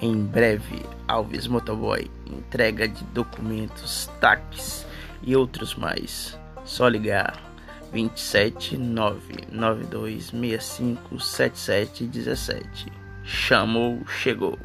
Em breve, Alves Motoboy, entrega de documentos, taxas e outros mais. Só ligar 27 992 65 17. Chamou, chegou.